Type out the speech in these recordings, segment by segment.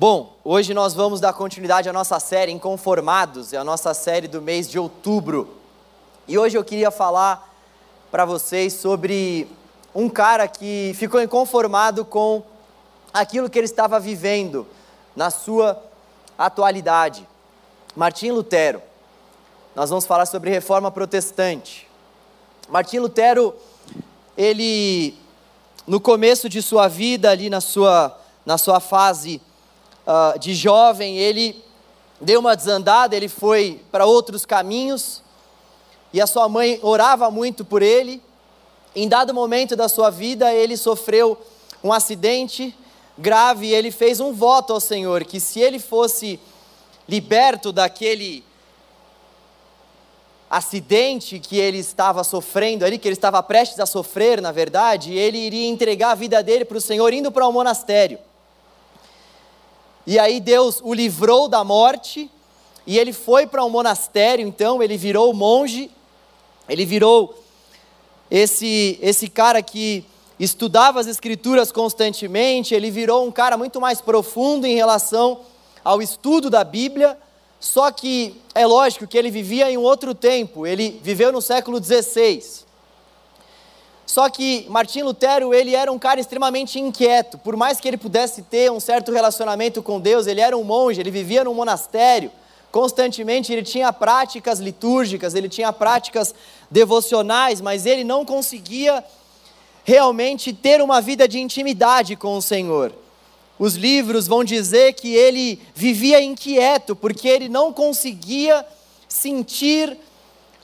Bom, hoje nós vamos dar continuidade à nossa série Inconformados, é a nossa série do mês de outubro. E hoje eu queria falar para vocês sobre um cara que ficou inconformado com aquilo que ele estava vivendo na sua atualidade. Martim Lutero. Nós vamos falar sobre reforma protestante. Martim Lutero, ele no começo de sua vida, ali na sua, na sua fase uh, de jovem, ele deu uma desandada, ele foi para outros caminhos, e a sua mãe orava muito por ele. Em dado momento da sua vida, ele sofreu um acidente grave e ele fez um voto ao Senhor que se ele fosse liberto daquele acidente que ele estava sofrendo ali, que ele estava prestes a sofrer, na verdade, ele iria entregar a vida dele para o Senhor indo para o um monastério. E aí Deus o livrou da morte, e ele foi para um monastério, então ele virou monge, ele virou esse, esse cara que estudava as escrituras constantemente, ele virou um cara muito mais profundo em relação ao estudo da Bíblia, só que é lógico que ele vivia em um outro tempo, ele viveu no século XVI. Só que Martim Lutero, ele era um cara extremamente inquieto. Por mais que ele pudesse ter um certo relacionamento com Deus, ele era um monge, ele vivia num monastério. Constantemente ele tinha práticas litúrgicas, ele tinha práticas devocionais, mas ele não conseguia realmente ter uma vida de intimidade com o Senhor. Os livros vão dizer que ele vivia inquieto, porque ele não conseguia sentir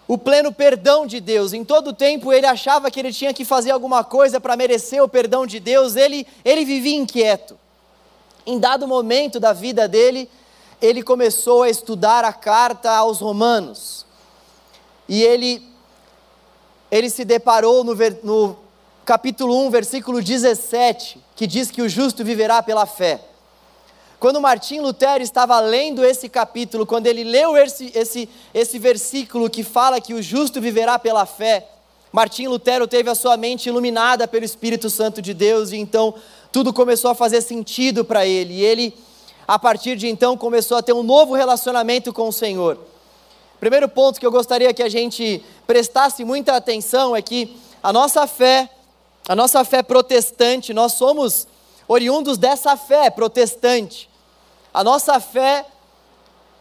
o pleno perdão de Deus. Em todo tempo ele achava que ele tinha que fazer alguma coisa para merecer o perdão de Deus, ele, ele vivia inquieto. Em dado momento da vida dele, ele começou a estudar a carta aos Romanos. E ele, ele se deparou no, no capítulo 1, versículo 17, que diz que o justo viverá pela fé. Quando Martim Lutero estava lendo esse capítulo, quando ele leu esse, esse, esse versículo que fala que o justo viverá pela fé, Martim Lutero teve a sua mente iluminada pelo Espírito Santo de Deus e então tudo começou a fazer sentido para ele. E ele, a partir de então, começou a ter um novo relacionamento com o Senhor. Primeiro ponto que eu gostaria que a gente prestasse muita atenção é que a nossa fé, a nossa fé protestante, nós somos oriundos dessa fé protestante. A nossa fé,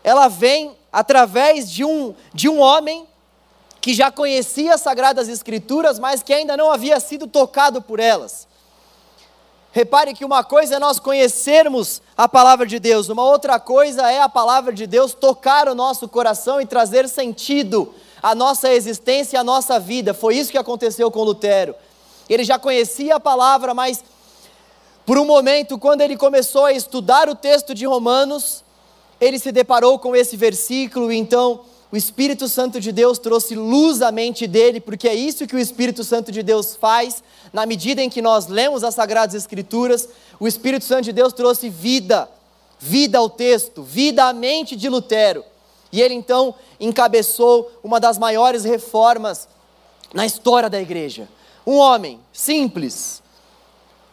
ela vem através de um, de um homem que já conhecia as Sagradas Escrituras, mas que ainda não havia sido tocado por elas. Repare que uma coisa é nós conhecermos a palavra de Deus, uma outra coisa é a palavra de Deus tocar o nosso coração e trazer sentido à nossa existência e à nossa vida. Foi isso que aconteceu com Lutero. Ele já conhecia a palavra, mas por um momento, quando ele começou a estudar o texto de Romanos, ele se deparou com esse versículo, e então o Espírito Santo de Deus trouxe luz à mente dele, porque é isso que o Espírito Santo de Deus faz, na medida em que nós lemos as Sagradas Escrituras, o Espírito Santo de Deus trouxe vida, vida ao texto, vida à mente de Lutero. E ele então encabeçou uma das maiores reformas na história da igreja. Um homem simples,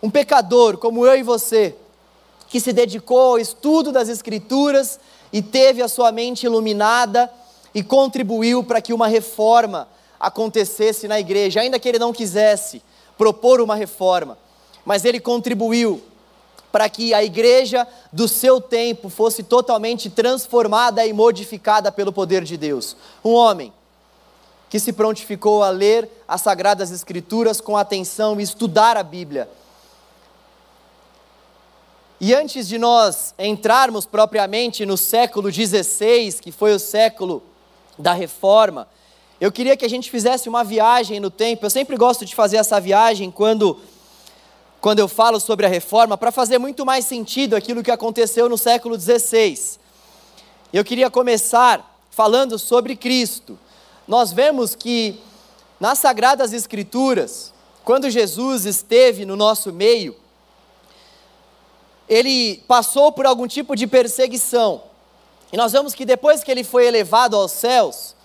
um pecador como eu e você, que se dedicou ao estudo das Escrituras e teve a sua mente iluminada e contribuiu para que uma reforma acontecesse na igreja, ainda que ele não quisesse propor uma reforma, mas ele contribuiu para que a igreja do seu tempo fosse totalmente transformada e modificada pelo poder de Deus. Um homem que se prontificou a ler as sagradas escrituras com atenção e estudar a Bíblia e antes de nós entrarmos propriamente no século XVI, que foi o século da reforma, eu queria que a gente fizesse uma viagem no tempo. Eu sempre gosto de fazer essa viagem quando, quando eu falo sobre a reforma, para fazer muito mais sentido aquilo que aconteceu no século XVI. Eu queria começar falando sobre Cristo. Nós vemos que nas Sagradas Escrituras, quando Jesus esteve no nosso meio, ele passou por algum tipo de perseguição. E nós vemos que depois que ele foi elevado aos céus,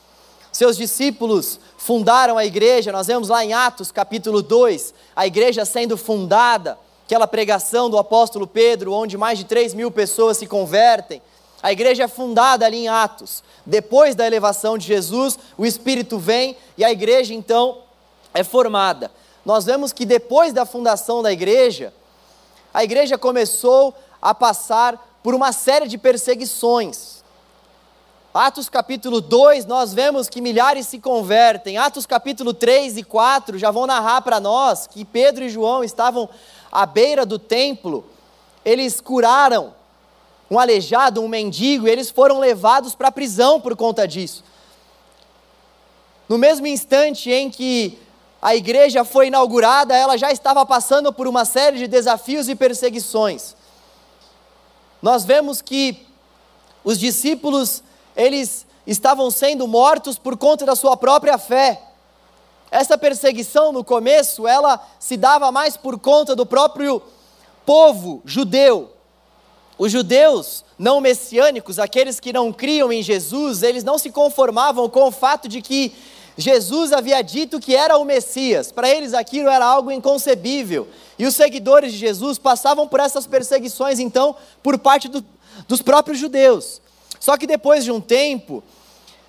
seus discípulos fundaram a igreja, nós vemos lá em Atos capítulo 2, a igreja sendo fundada aquela pregação do apóstolo Pedro, onde mais de 3 mil pessoas se convertem. A igreja é fundada ali em Atos. Depois da elevação de Jesus, o Espírito vem e a igreja então é formada. Nós vemos que depois da fundação da igreja, a igreja começou a passar por uma série de perseguições. Atos capítulo 2, nós vemos que milhares se convertem. Atos capítulo 3 e 4 já vão narrar para nós que Pedro e João estavam à beira do templo, eles curaram um aleijado, um mendigo, e eles foram levados para a prisão por conta disso. No mesmo instante em que a igreja foi inaugurada, ela já estava passando por uma série de desafios e perseguições. Nós vemos que os discípulos, eles estavam sendo mortos por conta da sua própria fé. Essa perseguição no começo, ela se dava mais por conta do próprio povo judeu. Os judeus não messiânicos, aqueles que não criam em Jesus, eles não se conformavam com o fato de que Jesus havia dito que era o Messias. Para eles aquilo era algo inconcebível. E os seguidores de Jesus passavam por essas perseguições, então, por parte do, dos próprios judeus. Só que depois de um tempo,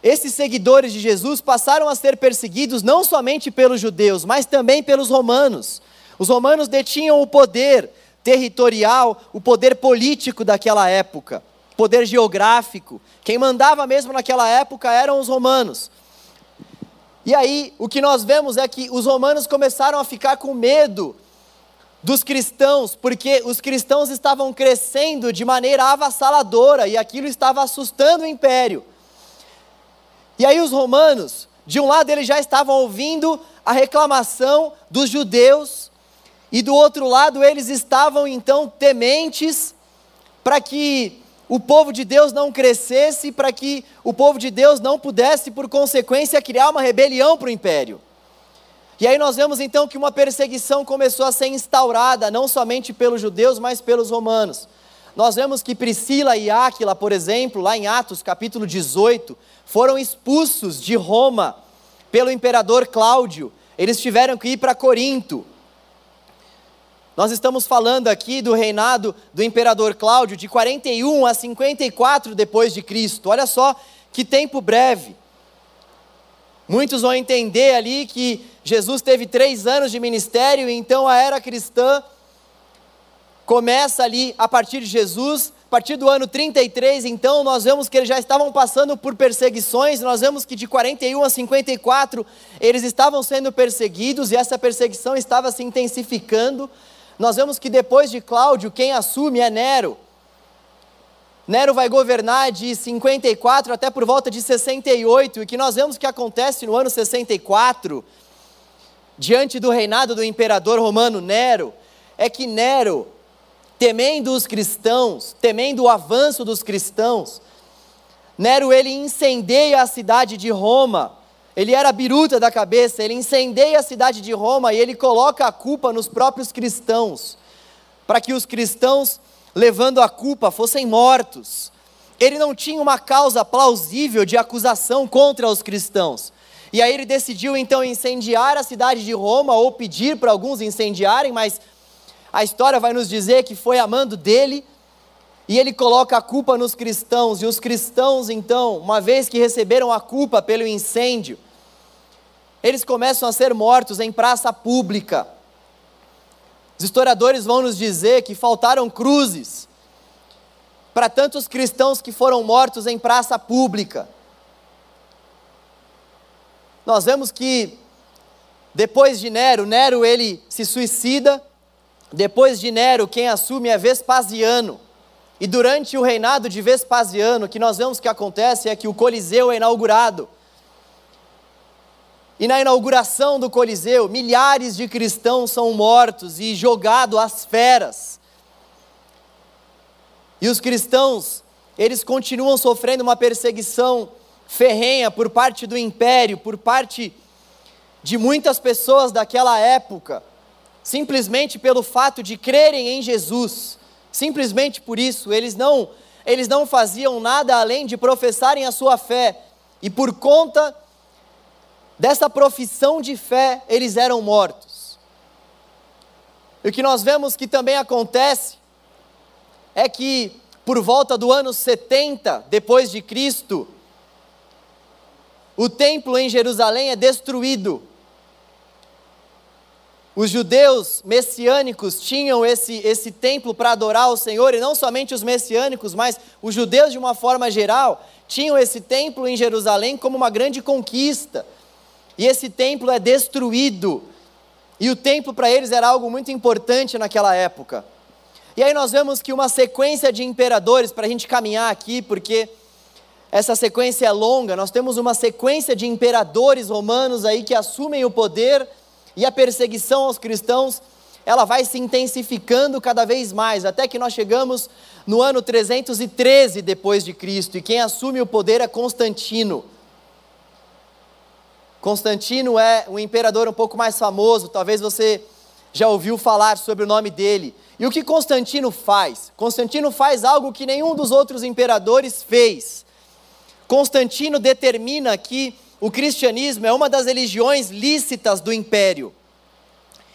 esses seguidores de Jesus passaram a ser perseguidos não somente pelos judeus, mas também pelos romanos. Os romanos detinham o poder territorial, o poder político daquela época, poder geográfico. Quem mandava mesmo naquela época eram os romanos. E aí, o que nós vemos é que os romanos começaram a ficar com medo dos cristãos, porque os cristãos estavam crescendo de maneira avassaladora e aquilo estava assustando o império. E aí os romanos, de um lado eles já estavam ouvindo a reclamação dos judeus, e do outro lado eles estavam então tementes para que o povo de Deus não crescesse, para que o povo de Deus não pudesse, por consequência, criar uma rebelião para o império. E aí nós vemos então que uma perseguição começou a ser instaurada, não somente pelos judeus, mas pelos romanos. Nós vemos que Priscila e Áquila, por exemplo, lá em Atos capítulo 18, foram expulsos de Roma pelo imperador Cláudio. Eles tiveram que ir para Corinto. Nós estamos falando aqui do reinado do imperador Cláudio de 41 a 54 depois de Cristo. Olha só que tempo breve. Muitos vão entender ali que Jesus teve três anos de ministério, então a era cristã começa ali a partir de Jesus, a partir do ano 33, então nós vemos que eles já estavam passando por perseguições, nós vemos que de 41 a 54 eles estavam sendo perseguidos e essa perseguição estava se intensificando. Nós vemos que depois de Cláudio, quem assume é Nero. Nero vai governar de 54 até por volta de 68, e que nós vemos que acontece no ano 64, diante do reinado do imperador romano Nero, é que Nero, temendo os cristãos, temendo o avanço dos cristãos, Nero ele incendeia a cidade de Roma. Ele era biruta da cabeça, ele incendeia a cidade de Roma e ele coloca a culpa nos próprios cristãos, para que os cristãos, levando a culpa, fossem mortos. Ele não tinha uma causa plausível de acusação contra os cristãos. E aí ele decidiu então incendiar a cidade de Roma, ou pedir para alguns incendiarem, mas a história vai nos dizer que foi amando dele, e ele coloca a culpa nos cristãos, e os cristãos, então, uma vez que receberam a culpa pelo incêndio, eles começam a ser mortos em praça pública. Os historiadores vão nos dizer que faltaram cruzes para tantos cristãos que foram mortos em praça pública. Nós vemos que depois de Nero, Nero ele se suicida, depois de Nero, quem assume é Vespasiano. E durante o reinado de Vespasiano, o que nós vemos que acontece é que o Coliseu é inaugurado. E na inauguração do Coliseu, milhares de cristãos são mortos e jogados às feras. E os cristãos, eles continuam sofrendo uma perseguição ferrenha por parte do império, por parte de muitas pessoas daquela época simplesmente pelo fato de crerem em Jesus, simplesmente por isso, eles não, eles não faziam nada além de professarem a sua fé, e por conta dessa profissão de fé, eles eram mortos. E o que nós vemos que também acontece é que por volta do ano 70 depois de Cristo, o templo em Jerusalém é destruído. Os judeus messiânicos tinham esse, esse templo para adorar o Senhor, e não somente os messiânicos, mas os judeus de uma forma geral, tinham esse templo em Jerusalém como uma grande conquista. E esse templo é destruído. E o templo para eles era algo muito importante naquela época. E aí nós vemos que uma sequência de imperadores, para a gente caminhar aqui, porque essa sequência é longa, nós temos uma sequência de imperadores romanos aí que assumem o poder e a perseguição aos cristãos, ela vai se intensificando cada vez mais, até que nós chegamos no ano 313 depois de Cristo, e quem assume o poder é Constantino. Constantino é um imperador um pouco mais famoso, talvez você já ouviu falar sobre o nome dele. E o que Constantino faz? Constantino faz algo que nenhum dos outros imperadores fez. Constantino determina que o cristianismo é uma das religiões lícitas do império.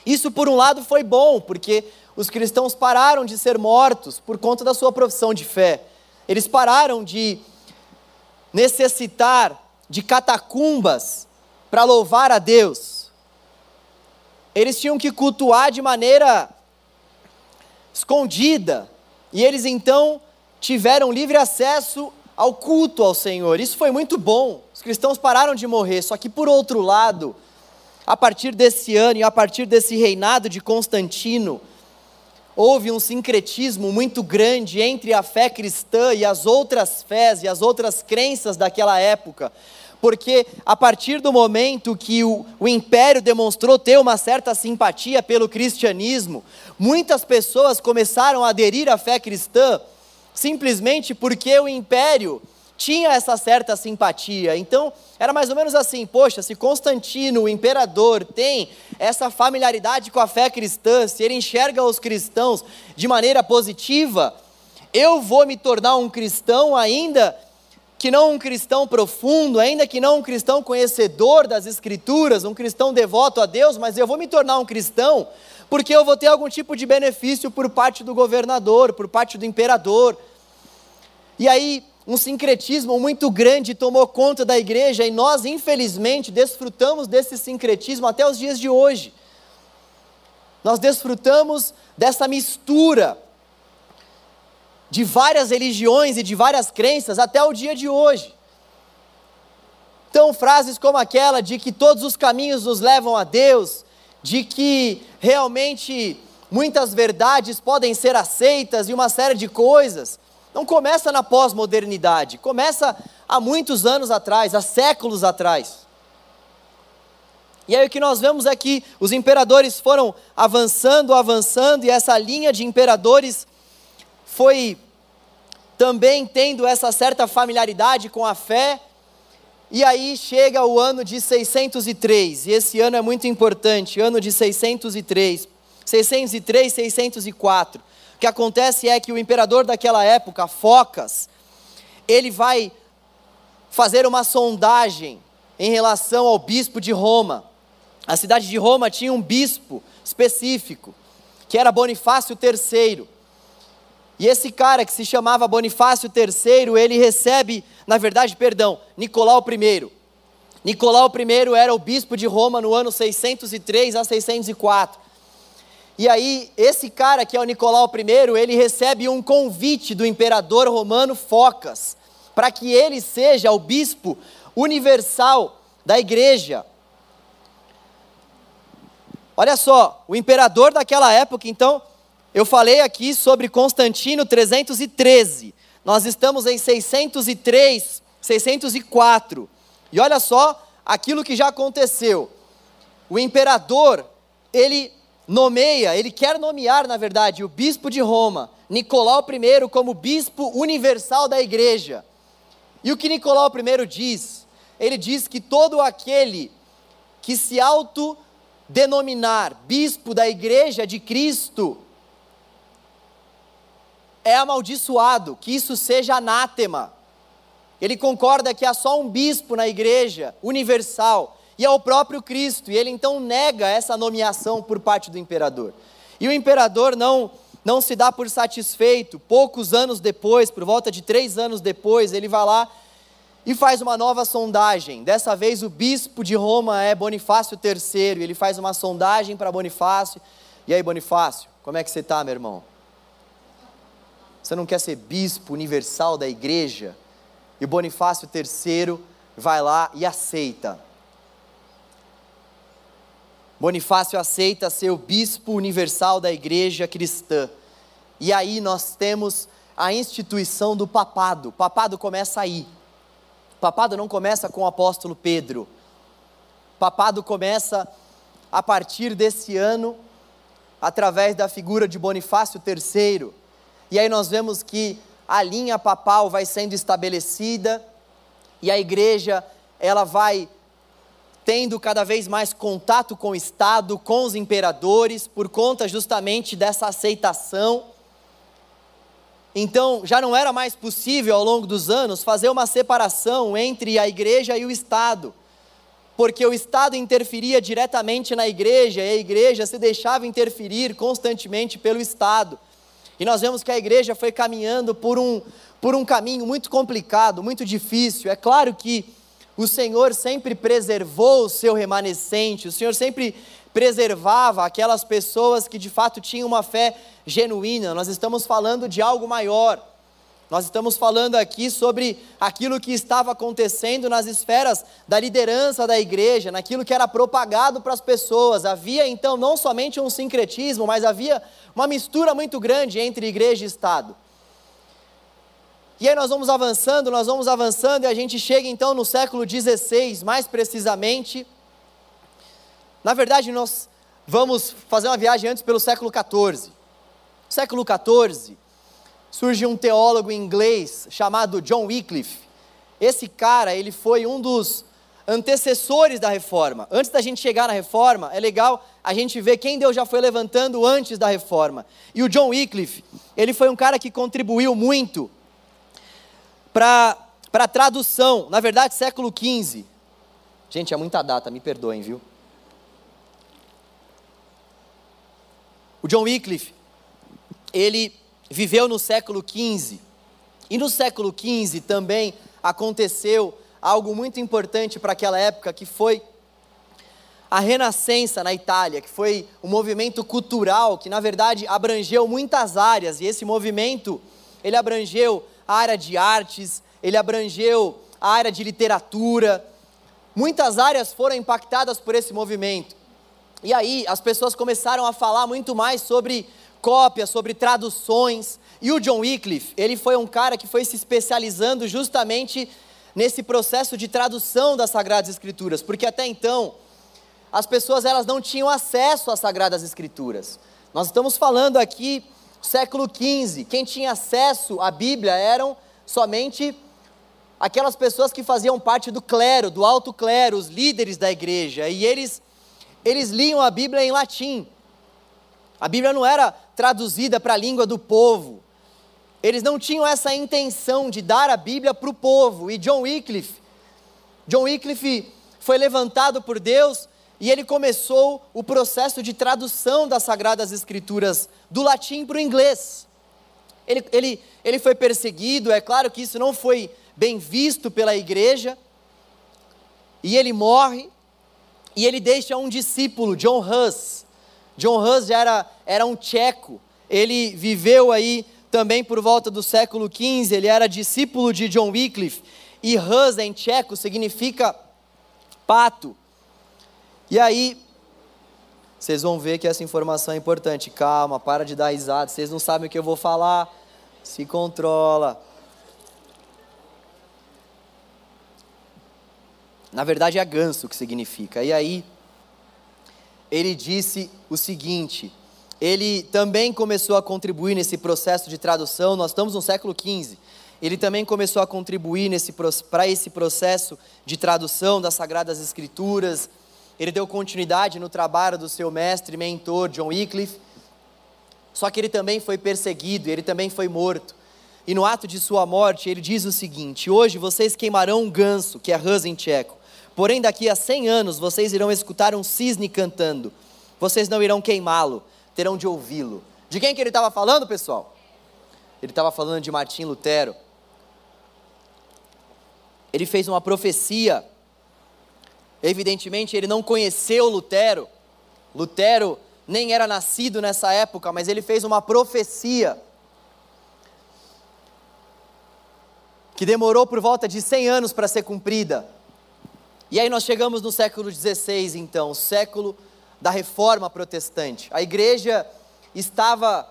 Isso, por um lado, foi bom, porque os cristãos pararam de ser mortos por conta da sua profissão de fé. Eles pararam de necessitar de catacumbas para louvar a Deus. Eles tinham que cultuar de maneira escondida, e eles então tiveram livre acesso ao culto ao Senhor. Isso foi muito bom. Os cristãos pararam de morrer, só que por outro lado, a partir desse ano e a partir desse reinado de Constantino, houve um sincretismo muito grande entre a fé cristã e as outras fés e as outras crenças daquela época porque a partir do momento que o, o império demonstrou ter uma certa simpatia pelo cristianismo, muitas pessoas começaram a aderir à fé cristã simplesmente porque o império tinha essa certa simpatia. Então, era mais ou menos assim: poxa, se Constantino, o imperador, tem essa familiaridade com a fé cristã, se ele enxerga os cristãos de maneira positiva, eu vou me tornar um cristão ainda que não um cristão profundo, ainda que não um cristão conhecedor das Escrituras, um cristão devoto a Deus, mas eu vou me tornar um cristão porque eu vou ter algum tipo de benefício por parte do governador, por parte do imperador. E aí, um sincretismo muito grande tomou conta da igreja e nós, infelizmente, desfrutamos desse sincretismo até os dias de hoje. Nós desfrutamos dessa mistura de várias religiões e de várias crenças até o dia de hoje. Então, frases como aquela de que todos os caminhos nos levam a Deus, de que realmente muitas verdades podem ser aceitas e uma série de coisas, não começa na pós-modernidade, começa há muitos anos atrás, há séculos atrás. E aí o que nós vemos é que os imperadores foram avançando, avançando, e essa linha de imperadores foi também tendo essa certa familiaridade com a fé, e aí chega o ano de 603, e esse ano é muito importante, ano de 603, 603, 604. O que acontece é que o imperador daquela época, Focas, ele vai fazer uma sondagem em relação ao bispo de Roma. A cidade de Roma tinha um bispo específico, que era Bonifácio III. E esse cara que se chamava Bonifácio III, ele recebe, na verdade, perdão, Nicolau I. Nicolau I era o bispo de Roma no ano 603 a 604. E aí, esse cara que é o Nicolau I, ele recebe um convite do imperador romano Focas, para que ele seja o bispo universal da igreja. Olha só, o imperador daquela época, então, eu falei aqui sobre Constantino 313. Nós estamos em 603, 604. E olha só aquilo que já aconteceu. O imperador, ele nomeia, ele quer nomear, na verdade, o bispo de Roma, Nicolau I, como bispo universal da igreja. E o que Nicolau I diz? Ele diz que todo aquele que se autodenominar bispo da igreja de Cristo é amaldiçoado, que isso seja anátema. Ele concorda que há só um bispo na igreja universal, e é o próprio Cristo, e ele então nega essa nomeação por parte do imperador. E o imperador não, não se dá por satisfeito. Poucos anos depois, por volta de três anos depois, ele vai lá e faz uma nova sondagem. Dessa vez, o bispo de Roma é Bonifácio III. Ele faz uma sondagem para Bonifácio. E aí, Bonifácio, como é que você está, meu irmão? Você não quer ser bispo universal da igreja? E Bonifácio III vai lá e aceita. Bonifácio aceita ser o bispo universal da igreja cristã. E aí nós temos a instituição do papado. Papado começa aí. Papado não começa com o apóstolo Pedro. Papado começa a partir desse ano, através da figura de Bonifácio III. E aí nós vemos que a linha papal vai sendo estabelecida e a igreja ela vai tendo cada vez mais contato com o Estado, com os imperadores, por conta justamente dessa aceitação. Então, já não era mais possível ao longo dos anos fazer uma separação entre a igreja e o Estado, porque o Estado interferia diretamente na igreja e a igreja se deixava interferir constantemente pelo Estado. E nós vemos que a igreja foi caminhando por um, por um caminho muito complicado, muito difícil. É claro que o Senhor sempre preservou o seu remanescente, o Senhor sempre preservava aquelas pessoas que de fato tinham uma fé genuína. Nós estamos falando de algo maior. Nós estamos falando aqui sobre aquilo que estava acontecendo nas esferas da liderança da igreja, naquilo que era propagado para as pessoas. Havia então não somente um sincretismo, mas havia uma mistura muito grande entre igreja e Estado. E aí nós vamos avançando, nós vamos avançando e a gente chega então no século XVI, mais precisamente. Na verdade, nós vamos fazer uma viagem antes pelo século XIV. Século XIV, surge um teólogo inglês chamado John Wycliffe. Esse cara, ele foi um dos antecessores da reforma. Antes da gente chegar na reforma, é legal a gente ver quem Deus já foi levantando antes da reforma. E o John Wycliffe, ele foi um cara que contribuiu muito para a tradução, na verdade, século XV. Gente, é muita data, me perdoem, viu? O John Wycliffe, ele viveu no século XV. E no século XV também aconteceu algo muito importante para aquela época, que foi a Renascença na Itália, que foi um movimento cultural que, na verdade, abrangeu muitas áreas. E esse movimento, ele abrangeu a área de artes, ele abrangeu a área de literatura. Muitas áreas foram impactadas por esse movimento. E aí as pessoas começaram a falar muito mais sobre cópias, sobre traduções. E o John Wycliffe, ele foi um cara que foi se especializando justamente nesse processo de tradução das Sagradas Escrituras, porque até então as pessoas elas não tinham acesso às Sagradas Escrituras. Nós estamos falando aqui século XV, quem tinha acesso à Bíblia eram somente aquelas pessoas que faziam parte do clero, do alto clero, os líderes da igreja, e eles eles liam a Bíblia em latim. A Bíblia não era traduzida para a língua do povo. Eles não tinham essa intenção de dar a Bíblia para o povo. E John Wycliffe, John Wycliffe foi levantado por Deus e ele começou o processo de tradução das Sagradas Escrituras do latim para o inglês. Ele, ele, ele foi perseguido, é claro que isso não foi bem visto pela igreja, e ele morre, e ele deixa um discípulo, John Hus, John Hus era, era um tcheco, ele viveu aí também por volta do século XV, ele era discípulo de John Wycliffe, e Hus em tcheco significa pato. E aí, vocês vão ver que essa informação é importante. Calma, para de dar risada, vocês não sabem o que eu vou falar. Se controla. Na verdade é ganso que significa. E aí, ele disse o seguinte: ele também começou a contribuir nesse processo de tradução, nós estamos no século XV. Ele também começou a contribuir para esse processo de tradução das Sagradas Escrituras. Ele deu continuidade no trabalho do seu mestre e mentor, John Wycliffe. Só que ele também foi perseguido, ele também foi morto. E no ato de sua morte, ele diz o seguinte: Hoje vocês queimarão um ganso, que é Hus em tcheco. Porém, daqui a cem anos vocês irão escutar um cisne cantando. Vocês não irão queimá-lo, terão de ouvi-lo. De quem que ele estava falando, pessoal? Ele estava falando de Martim Lutero. Ele fez uma profecia. Evidentemente, ele não conheceu Lutero. Lutero nem era nascido nessa época, mas ele fez uma profecia que demorou por volta de 100 anos para ser cumprida. E aí nós chegamos no século XVI, então, século da reforma protestante. A igreja estava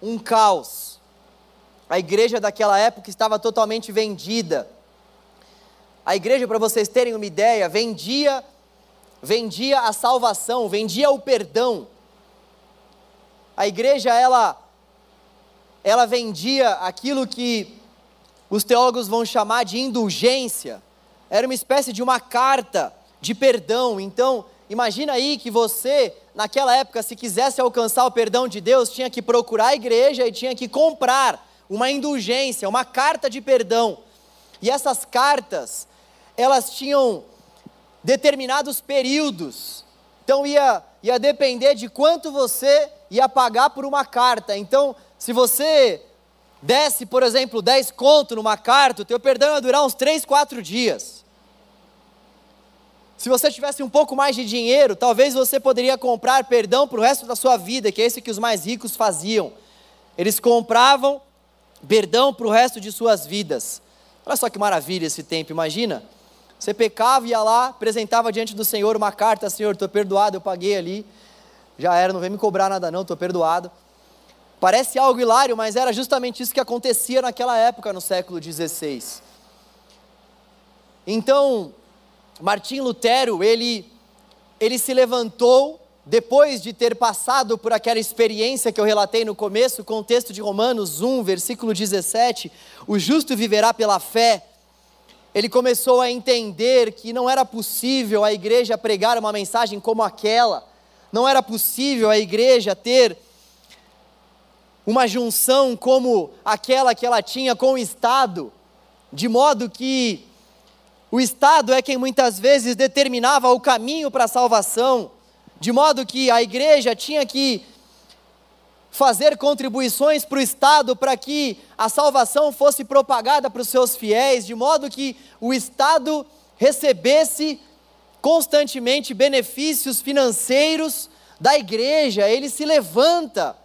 um caos. A igreja daquela época estava totalmente vendida. A igreja, para vocês terem uma ideia, vendia vendia a salvação, vendia o perdão. A igreja ela ela vendia aquilo que os teólogos vão chamar de indulgência. Era uma espécie de uma carta de perdão. Então, imagina aí que você, naquela época, se quisesse alcançar o perdão de Deus, tinha que procurar a igreja e tinha que comprar uma indulgência, uma carta de perdão. E essas cartas, elas tinham determinados períodos. Então ia, ia depender de quanto você ia pagar por uma carta. Então, se você desse, por exemplo, 10 conto numa carta, o teu perdão ia durar uns 3, 4 dias. Se você tivesse um pouco mais de dinheiro, talvez você poderia comprar perdão para o resto da sua vida, que é esse que os mais ricos faziam. Eles compravam perdão para o resto de suas vidas. Olha só que maravilha esse tempo, imagina. Você pecava, ia lá, apresentava diante do Senhor uma carta, Senhor, estou perdoado, eu paguei ali, já era, não vem me cobrar nada não, estou perdoado. Parece algo hilário, mas era justamente isso que acontecia naquela época, no século XVI. Então, Martim Lutero, ele, ele se levantou depois de ter passado por aquela experiência que eu relatei no começo, com o texto de Romanos 1, versículo 17: o justo viverá pela fé. Ele começou a entender que não era possível a igreja pregar uma mensagem como aquela, não era possível a igreja ter uma junção como aquela que ela tinha com o Estado, de modo que o Estado é quem muitas vezes determinava o caminho para a salvação, de modo que a igreja tinha que fazer contribuições para o Estado para que a salvação fosse propagada para os seus fiéis, de modo que o Estado recebesse constantemente benefícios financeiros da igreja, ele se levanta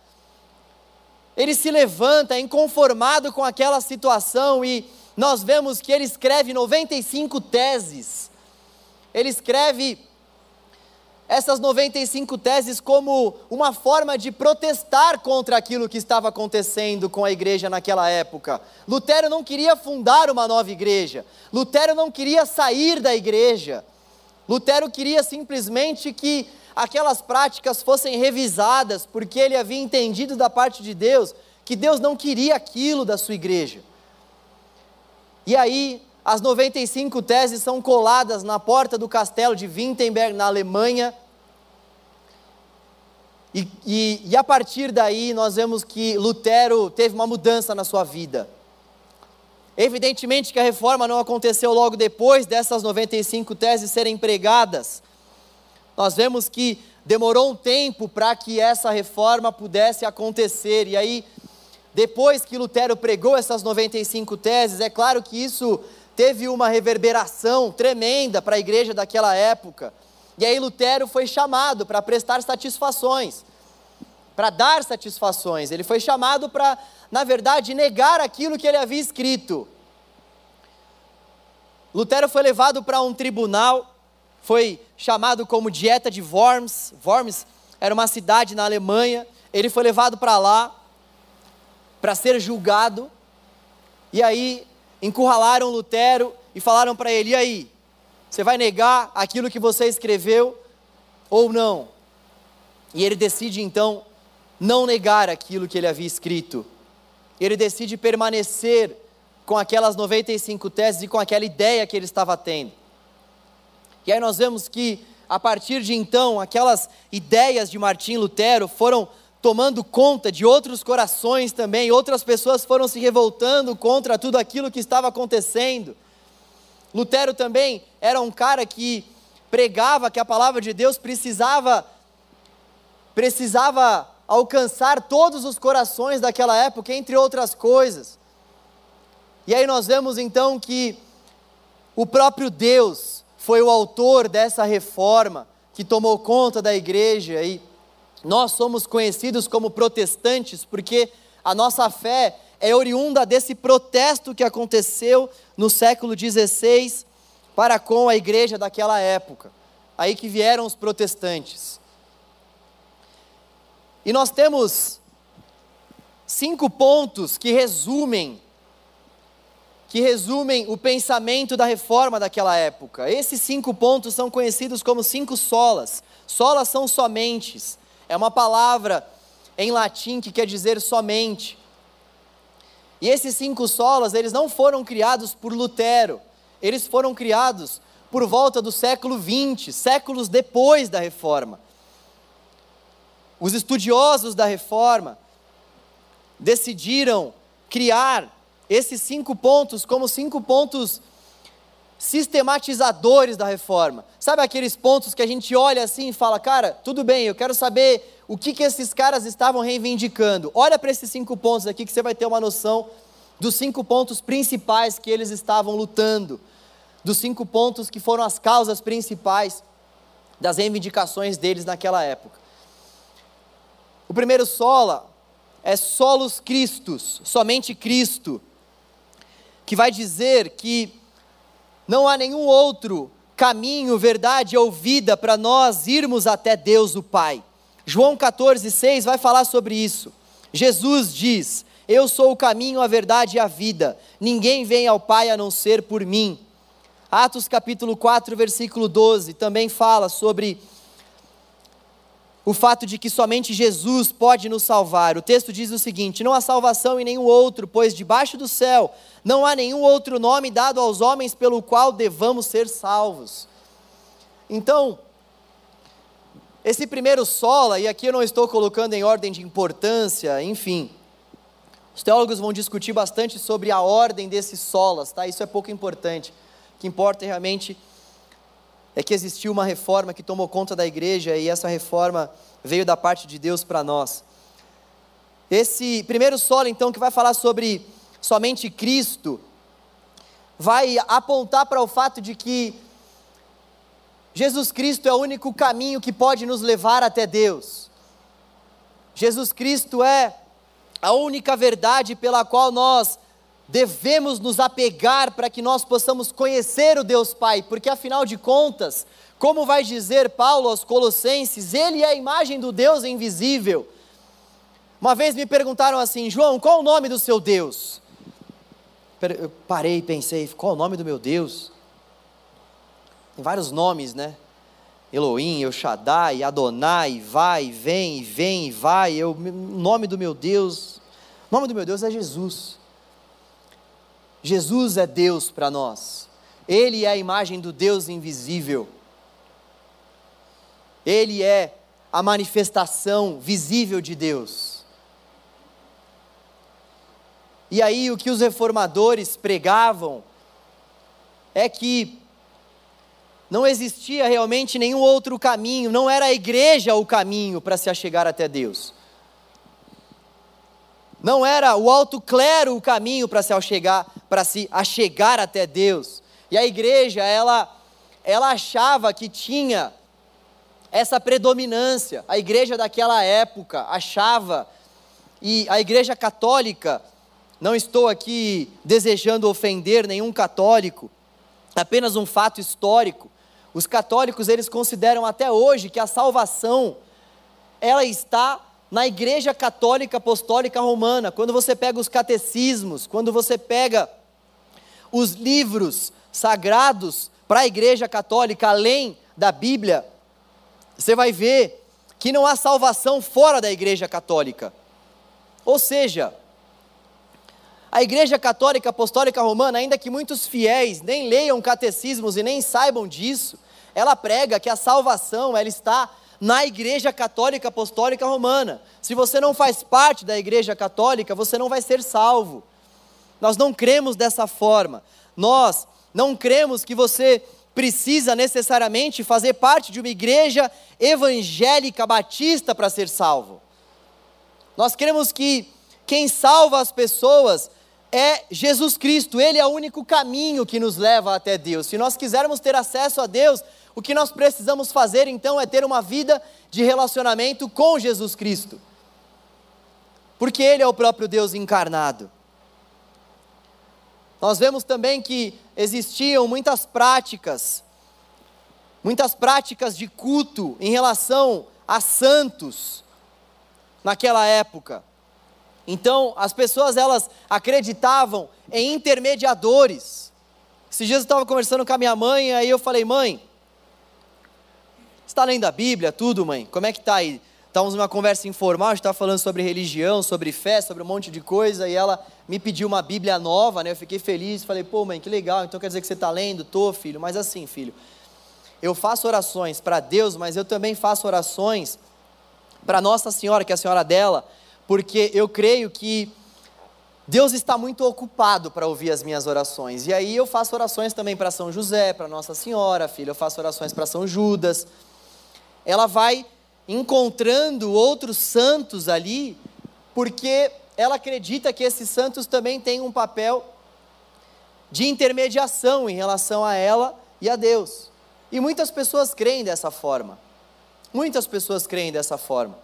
ele se levanta inconformado com aquela situação e nós vemos que ele escreve 95 teses. Ele escreve essas 95 teses como uma forma de protestar contra aquilo que estava acontecendo com a igreja naquela época. Lutero não queria fundar uma nova igreja. Lutero não queria sair da igreja. Lutero queria simplesmente que aquelas práticas fossem revisadas, porque ele havia entendido da parte de Deus que Deus não queria aquilo da sua igreja. E aí, as 95 teses são coladas na porta do castelo de Wittenberg, na Alemanha. E, e, e, a partir daí nós vemos que Lutero teve uma mudança na sua vida. Evidentemente que a reforma não aconteceu logo depois dessas 95 teses serem pregadas, nós vemos que demorou um tempo para que essa reforma pudesse acontecer. E aí, depois que Lutero pregou essas 95 teses, é claro que isso teve uma reverberação tremenda para a igreja daquela época. E aí Lutero foi chamado para prestar satisfações, para dar satisfações. Ele foi chamado para, na verdade, negar aquilo que ele havia escrito. Lutero foi levado para um tribunal foi chamado como Dieta de Worms. Worms era uma cidade na Alemanha. Ele foi levado para lá para ser julgado. E aí encurralaram Lutero e falaram para ele: "E aí? Você vai negar aquilo que você escreveu ou não?" E ele decide então não negar aquilo que ele havia escrito. Ele decide permanecer com aquelas 95 teses e com aquela ideia que ele estava tendo. E aí nós vemos que, a partir de então, aquelas ideias de Martim Lutero foram tomando conta de outros corações também, outras pessoas foram se revoltando contra tudo aquilo que estava acontecendo. Lutero também era um cara que pregava que a palavra de Deus precisava precisava alcançar todos os corações daquela época, entre outras coisas. E aí nós vemos então que o próprio Deus foi o autor dessa reforma que tomou conta da igreja e nós somos conhecidos como protestantes porque a nossa fé é oriunda desse protesto que aconteceu no século XVI para com a igreja daquela época. Aí que vieram os protestantes. E nós temos cinco pontos que resumem que resumem o pensamento da reforma daquela época. Esses cinco pontos são conhecidos como cinco solas. Solas são somentes. É uma palavra em latim que quer dizer somente. E esses cinco solas, eles não foram criados por Lutero. Eles foram criados por volta do século XX, séculos depois da reforma. Os estudiosos da reforma decidiram criar esses cinco pontos como cinco pontos sistematizadores da reforma. Sabe aqueles pontos que a gente olha assim e fala, cara, tudo bem, eu quero saber o que, que esses caras estavam reivindicando. Olha para esses cinco pontos aqui que você vai ter uma noção dos cinco pontos principais que eles estavam lutando, dos cinco pontos que foram as causas principais das reivindicações deles naquela época. O primeiro sola é solos Christus, somente Cristo que vai dizer que não há nenhum outro caminho, verdade ou vida para nós irmos até Deus o Pai. João 14,6 vai falar sobre isso. Jesus diz: Eu sou o caminho, a verdade e a vida. Ninguém vem ao Pai a não ser por mim. Atos capítulo 4, versículo 12 também fala sobre o fato de que somente Jesus pode nos salvar. O texto diz o seguinte: Não há salvação em nenhum outro, pois debaixo do céu não há nenhum outro nome dado aos homens pelo qual devamos ser salvos. Então, esse primeiro sola, e aqui eu não estou colocando em ordem de importância, enfim, os teólogos vão discutir bastante sobre a ordem desses solas, tá? Isso é pouco importante. O que importa realmente é que existiu uma reforma que tomou conta da igreja e essa reforma veio da parte de Deus para nós. Esse primeiro solo, então, que vai falar sobre somente Cristo, vai apontar para o fato de que Jesus Cristo é o único caminho que pode nos levar até Deus. Jesus Cristo é a única verdade pela qual nós devemos nos apegar para que nós possamos conhecer o Deus Pai, porque afinal de contas, como vai dizer Paulo aos Colossenses, ele é a imagem do Deus invisível. Uma vez me perguntaram assim, João, qual o nome do seu Deus? Eu parei e pensei, qual o nome do meu Deus? Tem vários nomes, né? Elohim, El Shaddai, Adonai, vai, vem, vem, vai. O nome do meu Deus, o nome do meu Deus é Jesus. Jesus é Deus para nós. Ele é a imagem do Deus invisível. Ele é a manifestação visível de Deus. E aí o que os reformadores pregavam é que não existia realmente nenhum outro caminho, não era a igreja o caminho para se achegar até Deus. Não era o alto clero o caminho para se achegar, para se achegar até Deus. E a igreja, ela, ela achava que tinha essa predominância. A igreja daquela época achava, e a igreja católica, não estou aqui desejando ofender nenhum católico, apenas um fato histórico. Os católicos, eles consideram até hoje que a salvação, ela está na Igreja Católica Apostólica Romana, quando você pega os catecismos, quando você pega os livros sagrados para a Igreja Católica, além da Bíblia, você vai ver que não há salvação fora da Igreja Católica. Ou seja, a Igreja Católica Apostólica Romana, ainda que muitos fiéis nem leiam catecismos e nem saibam disso, ela prega que a salvação ela está na Igreja Católica Apostólica Romana. Se você não faz parte da Igreja Católica, você não vai ser salvo. Nós não cremos dessa forma. Nós não cremos que você precisa necessariamente fazer parte de uma igreja evangélica batista para ser salvo. Nós cremos que quem salva as pessoas é Jesus Cristo, Ele é o único caminho que nos leva até Deus. Se nós quisermos ter acesso a Deus, o que nós precisamos fazer então é ter uma vida de relacionamento com Jesus Cristo, porque Ele é o próprio Deus encarnado. Nós vemos também que existiam muitas práticas, muitas práticas de culto em relação a santos naquela época. Então, as pessoas elas acreditavam em intermediadores. Dias eu estava conversando com a minha mãe, aí eu falei: "Mãe, está lendo a Bíblia, tudo, mãe? Como é que está aí?" Estávamos numa conversa informal, a gente estava falando sobre religião, sobre fé, sobre um monte de coisa, e ela me pediu uma Bíblia nova, né? Eu fiquei feliz, falei, pô, mãe, que legal, então quer dizer que você está lendo? Tô, filho, mas assim, filho, eu faço orações para Deus, mas eu também faço orações para Nossa Senhora, que é a senhora dela, porque eu creio que Deus está muito ocupado para ouvir as minhas orações. E aí eu faço orações também para São José, para Nossa Senhora, filho, eu faço orações para São Judas. Ela vai encontrando outros santos ali, porque ela acredita que esses santos também têm um papel de intermediação em relação a ela e a Deus. E muitas pessoas creem dessa forma. Muitas pessoas creem dessa forma.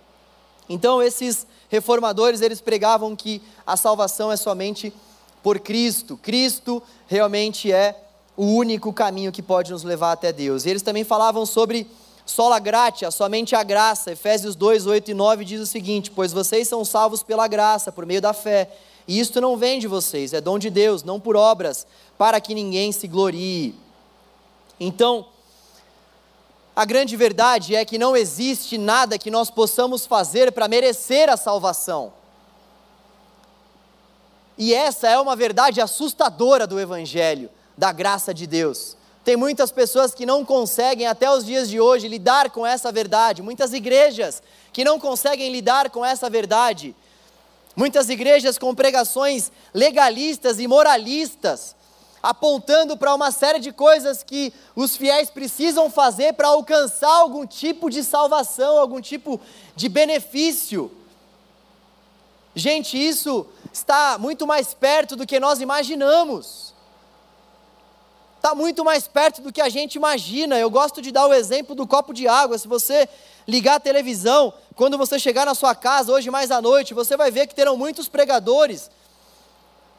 Então esses reformadores, eles pregavam que a salvação é somente por Cristo. Cristo realmente é o único caminho que pode nos levar até Deus. E eles também falavam sobre sola gratia, somente a graça. Efésios 2, 8 e 9 diz o seguinte: Pois vocês são salvos pela graça, por meio da fé. E isto não vem de vocês, é dom de Deus, não por obras, para que ninguém se glorie. Então, a grande verdade é que não existe nada que nós possamos fazer para merecer a salvação. E essa é uma verdade assustadora do Evangelho, da graça de Deus. Tem muitas pessoas que não conseguem, até os dias de hoje, lidar com essa verdade. Muitas igrejas que não conseguem lidar com essa verdade. Muitas igrejas com pregações legalistas e moralistas, apontando para uma série de coisas que os fiéis precisam fazer para alcançar algum tipo de salvação, algum tipo de benefício. Gente, isso está muito mais perto do que nós imaginamos está muito mais perto do que a gente imagina. Eu gosto de dar o exemplo do copo de água. Se você ligar a televisão, quando você chegar na sua casa hoje mais à noite, você vai ver que terão muitos pregadores.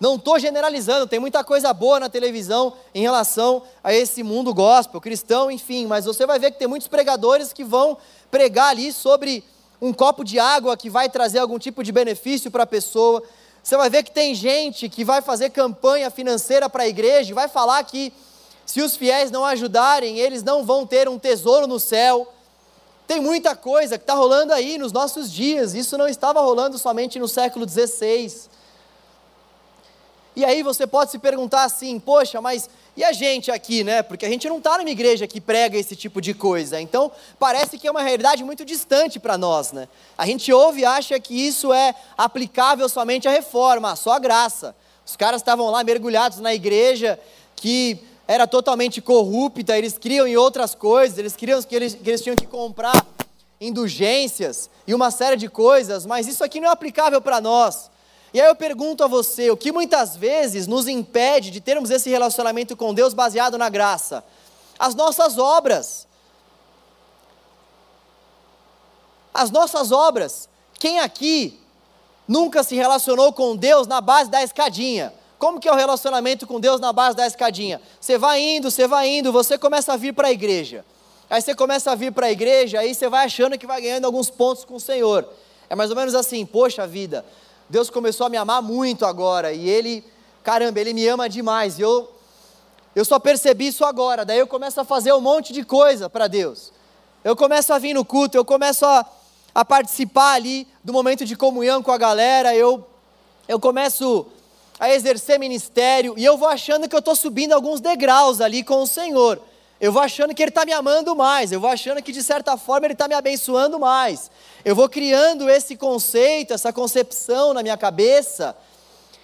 Não estou generalizando, tem muita coisa boa na televisão em relação a esse mundo gospel, cristão, enfim, mas você vai ver que tem muitos pregadores que vão pregar ali sobre um copo de água que vai trazer algum tipo de benefício para a pessoa. Você vai ver que tem gente que vai fazer campanha financeira para a igreja e vai falar que se os fiéis não ajudarem, eles não vão ter um tesouro no céu. Tem muita coisa que está rolando aí nos nossos dias, isso não estava rolando somente no século XVI. E aí você pode se perguntar assim: poxa, mas e a gente aqui, né? Porque a gente não está numa igreja que prega esse tipo de coisa. Então, parece que é uma realidade muito distante para nós, né? A gente ouve e acha que isso é aplicável somente à reforma, só a graça. Os caras estavam lá mergulhados na igreja que era totalmente corrupta, eles criam em outras coisas, eles criam que eles, que eles tinham que comprar indulgências e uma série de coisas, mas isso aqui não é aplicável para nós. E aí eu pergunto a você, o que muitas vezes nos impede de termos esse relacionamento com Deus baseado na graça? As nossas obras. As nossas obras. Quem aqui nunca se relacionou com Deus na base da escadinha? Como que é o relacionamento com Deus na base da escadinha? Você vai indo, você vai indo, você começa a vir para a igreja. Aí você começa a vir para a igreja, aí você vai achando que vai ganhando alguns pontos com o Senhor. É mais ou menos assim, poxa vida, Deus começou a me amar muito agora, e Ele, caramba, Ele me ama demais, e eu, eu só percebi isso agora, daí eu começo a fazer um monte de coisa para Deus. Eu começo a vir no culto, eu começo a, a participar ali do momento de comunhão com a galera, eu, eu começo a exercer ministério, e eu vou achando que eu estou subindo alguns degraus ali com o Senhor. Eu vou achando que Ele está me amando mais, eu vou achando que de certa forma Ele está me abençoando mais. Eu vou criando esse conceito, essa concepção na minha cabeça,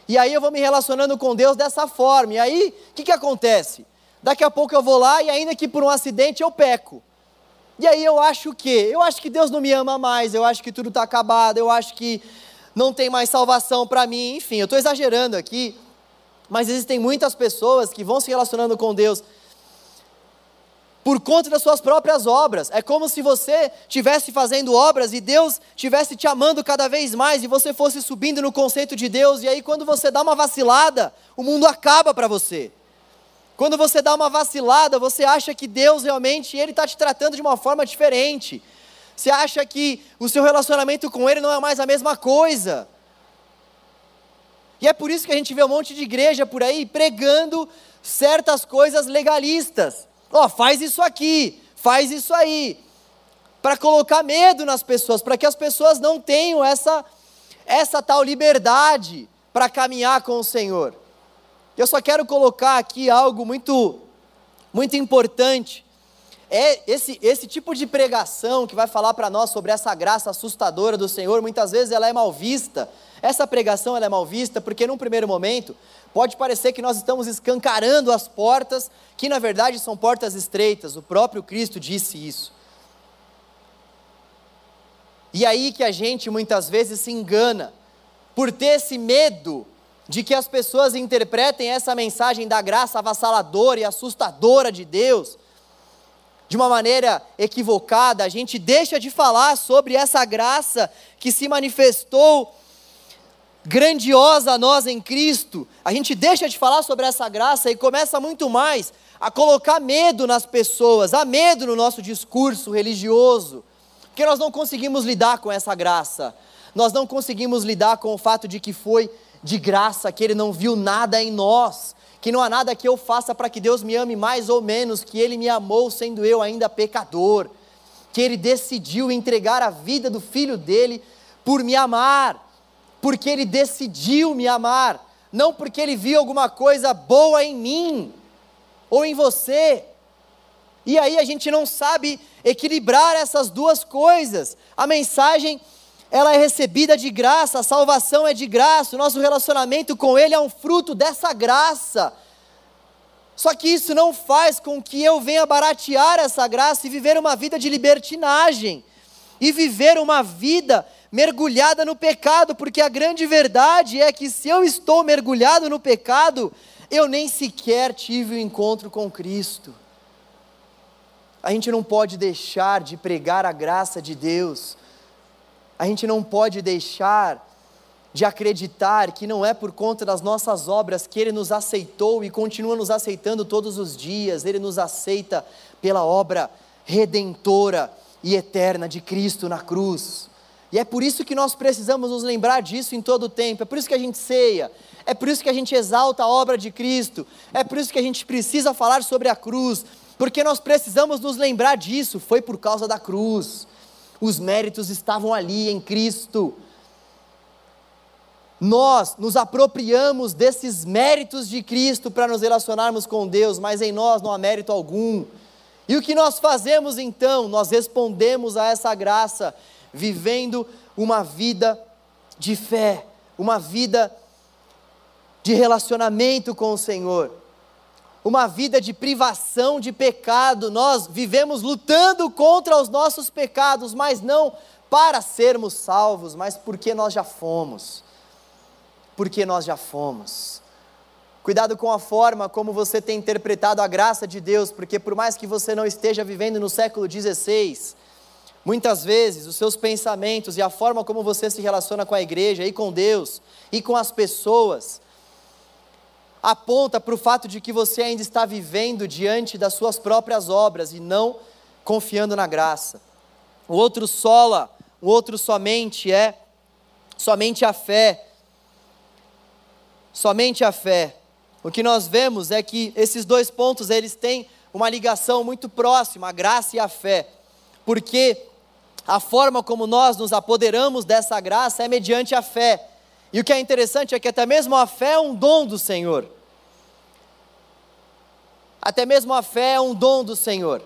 e aí eu vou me relacionando com Deus dessa forma. E aí, o que, que acontece? Daqui a pouco eu vou lá e ainda que por um acidente eu peco. E aí eu acho o quê? Eu acho que Deus não me ama mais, eu acho que tudo está acabado, eu acho que não tem mais salvação para mim, enfim, eu estou exagerando aqui, mas existem muitas pessoas que vão se relacionando com Deus por conta das suas próprias obras. É como se você estivesse fazendo obras e Deus estivesse te amando cada vez mais e você fosse subindo no conceito de Deus, e aí quando você dá uma vacilada, o mundo acaba para você. Quando você dá uma vacilada, você acha que Deus realmente ele está te tratando de uma forma diferente. Você acha que o seu relacionamento com Ele não é mais a mesma coisa. E é por isso que a gente vê um monte de igreja por aí pregando certas coisas legalistas. Ó, oh, faz isso aqui, faz isso aí. Para colocar medo nas pessoas, para que as pessoas não tenham essa, essa tal liberdade para caminhar com o Senhor. Eu só quero colocar aqui algo muito, muito importante. É esse, esse tipo de pregação que vai falar para nós sobre essa graça assustadora do Senhor, muitas vezes ela é mal vista. Essa pregação ela é mal vista porque, num primeiro momento, pode parecer que nós estamos escancarando as portas, que na verdade são portas estreitas, o próprio Cristo disse isso. E aí que a gente muitas vezes se engana, por ter esse medo de que as pessoas interpretem essa mensagem da graça avassaladora e assustadora de Deus de uma maneira equivocada, a gente deixa de falar sobre essa graça que se manifestou grandiosa a nós em Cristo, a gente deixa de falar sobre essa graça e começa muito mais a colocar medo nas pessoas, há medo no nosso discurso religioso, porque nós não conseguimos lidar com essa graça, nós não conseguimos lidar com o fato de que foi de graça, que Ele não viu nada em nós, que não há nada que eu faça para que Deus me ame mais ou menos, que Ele me amou sendo eu ainda pecador, que Ele decidiu entregar a vida do Filho dele por me amar porque Ele decidiu me amar, não porque Ele viu alguma coisa boa em mim ou em você. E aí a gente não sabe equilibrar essas duas coisas. A mensagem ela é recebida de graça, a salvação é de graça, o nosso relacionamento com Ele é um fruto dessa graça. Só que isso não faz com que eu venha baratear essa graça e viver uma vida de libertinagem, e viver uma vida mergulhada no pecado, porque a grande verdade é que se eu estou mergulhado no pecado, eu nem sequer tive o encontro com Cristo. A gente não pode deixar de pregar a graça de Deus, a gente não pode deixar de acreditar que não é por conta das nossas obras que Ele nos aceitou e continua nos aceitando todos os dias, Ele nos aceita pela obra redentora e eterna de Cristo na cruz. E é por isso que nós precisamos nos lembrar disso em todo o tempo, é por isso que a gente ceia, é por isso que a gente exalta a obra de Cristo, é por isso que a gente precisa falar sobre a cruz, porque nós precisamos nos lembrar disso, foi por causa da cruz, os méritos estavam ali em Cristo. Nós nos apropriamos desses méritos de Cristo para nos relacionarmos com Deus, mas em nós não há mérito algum. E o que nós fazemos então? Nós respondemos a essa graça vivendo uma vida de fé, uma vida de relacionamento com o Senhor, uma vida de privação de pecado. Nós vivemos lutando contra os nossos pecados, mas não para sermos salvos, mas porque nós já fomos. Porque nós já fomos. Cuidado com a forma como você tem interpretado a graça de Deus, porque por mais que você não esteja vivendo no século XVI, Muitas vezes os seus pensamentos e a forma como você se relaciona com a igreja e com Deus e com as pessoas aponta para o fato de que você ainda está vivendo diante das suas próprias obras e não confiando na graça. O outro sola, o outro somente é somente a fé. Somente a fé. O que nós vemos é que esses dois pontos eles têm uma ligação muito próxima, a graça e a fé. Porque a forma como nós nos apoderamos dessa graça é mediante a fé. E o que é interessante é que até mesmo a fé é um dom do Senhor. Até mesmo a fé é um dom do Senhor.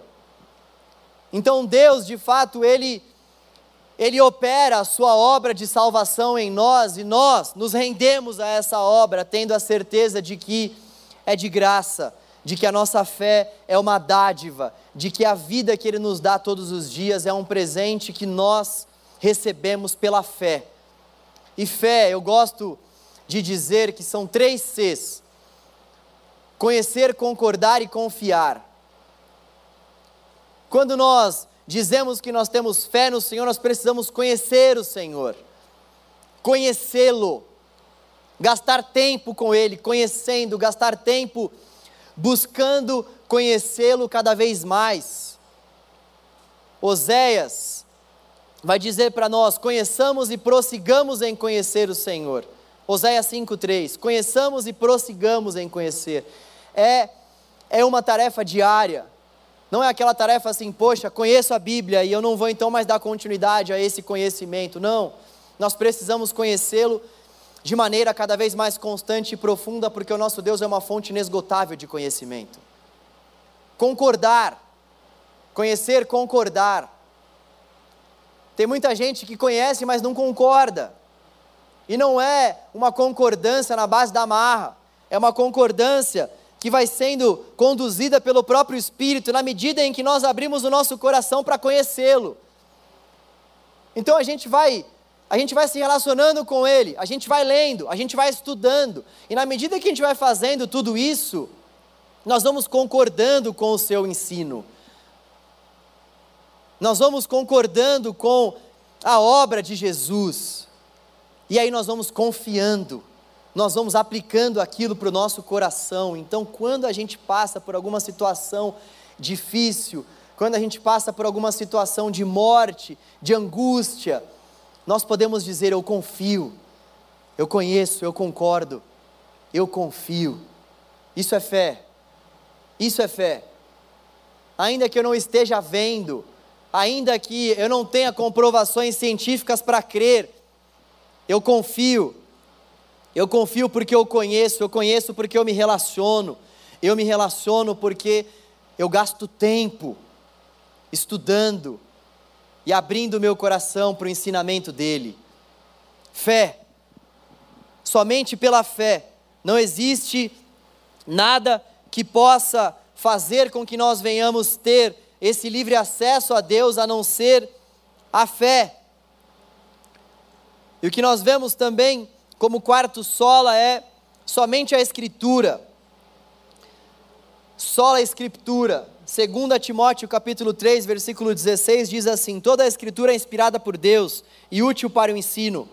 Então Deus, de fato, ele ele opera a sua obra de salvação em nós e nós nos rendemos a essa obra, tendo a certeza de que é de graça de que a nossa fé é uma dádiva, de que a vida que Ele nos dá todos os dias é um presente que nós recebemos pela fé. E fé, eu gosto de dizer que são três Cs: conhecer, concordar e confiar. Quando nós dizemos que nós temos fé no Senhor, nós precisamos conhecer o Senhor, conhecê-lo, gastar tempo com Ele, conhecendo, gastar tempo buscando conhecê-lo cada vez mais. Oséias vai dizer para nós: conheçamos e prossigamos em conhecer o Senhor. Oséias 5,3: conheçamos e prossigamos em conhecer. É, é uma tarefa diária. Não é aquela tarefa assim, poxa, conheço a Bíblia e eu não vou então mais dar continuidade a esse conhecimento. Não. Nós precisamos conhecê-lo de maneira cada vez mais constante e profunda, porque o nosso Deus é uma fonte inesgotável de conhecimento. Concordar, conhecer, concordar. Tem muita gente que conhece, mas não concorda. E não é uma concordância na base da marra, é uma concordância que vai sendo conduzida pelo próprio Espírito na medida em que nós abrimos o nosso coração para conhecê-lo. Então a gente vai a gente vai se relacionando com ele, a gente vai lendo, a gente vai estudando, e na medida que a gente vai fazendo tudo isso, nós vamos concordando com o seu ensino, nós vamos concordando com a obra de Jesus, e aí nós vamos confiando, nós vamos aplicando aquilo para o nosso coração. Então, quando a gente passa por alguma situação difícil, quando a gente passa por alguma situação de morte, de angústia, nós podemos dizer: Eu confio, eu conheço, eu concordo, eu confio. Isso é fé, isso é fé. Ainda que eu não esteja vendo, ainda que eu não tenha comprovações científicas para crer, eu confio. Eu confio porque eu conheço, eu conheço porque eu me relaciono, eu me relaciono porque eu gasto tempo estudando, e abrindo meu coração para o ensinamento dele. Fé. Somente pela fé. Não existe nada que possa fazer com que nós venhamos ter esse livre acesso a Deus a não ser a fé. E o que nós vemos também como quarto sola é somente a Escritura. Sola a Escritura. 2 Timóteo capítulo 3, versículo 16 diz assim: Toda a escritura é inspirada por Deus e útil para o ensino,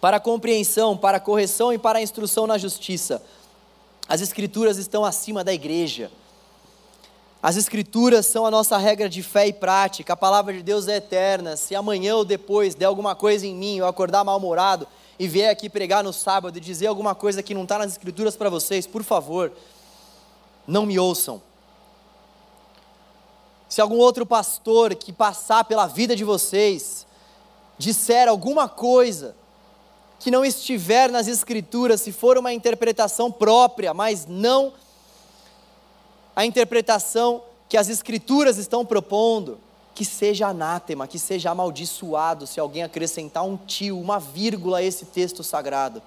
para a compreensão, para a correção e para a instrução na justiça. As escrituras estão acima da igreja. As escrituras são a nossa regra de fé e prática. A palavra de Deus é eterna. Se amanhã ou depois der alguma coisa em mim, eu acordar mal-humorado e vier aqui pregar no sábado e dizer alguma coisa que não está nas escrituras para vocês, por favor, não me ouçam se algum outro pastor que passar pela vida de vocês disser alguma coisa que não estiver nas Escrituras, se for uma interpretação própria, mas não a interpretação que as Escrituras estão propondo, que seja anátema, que seja amaldiçoado se alguém acrescentar um tio, uma vírgula a esse texto sagrado.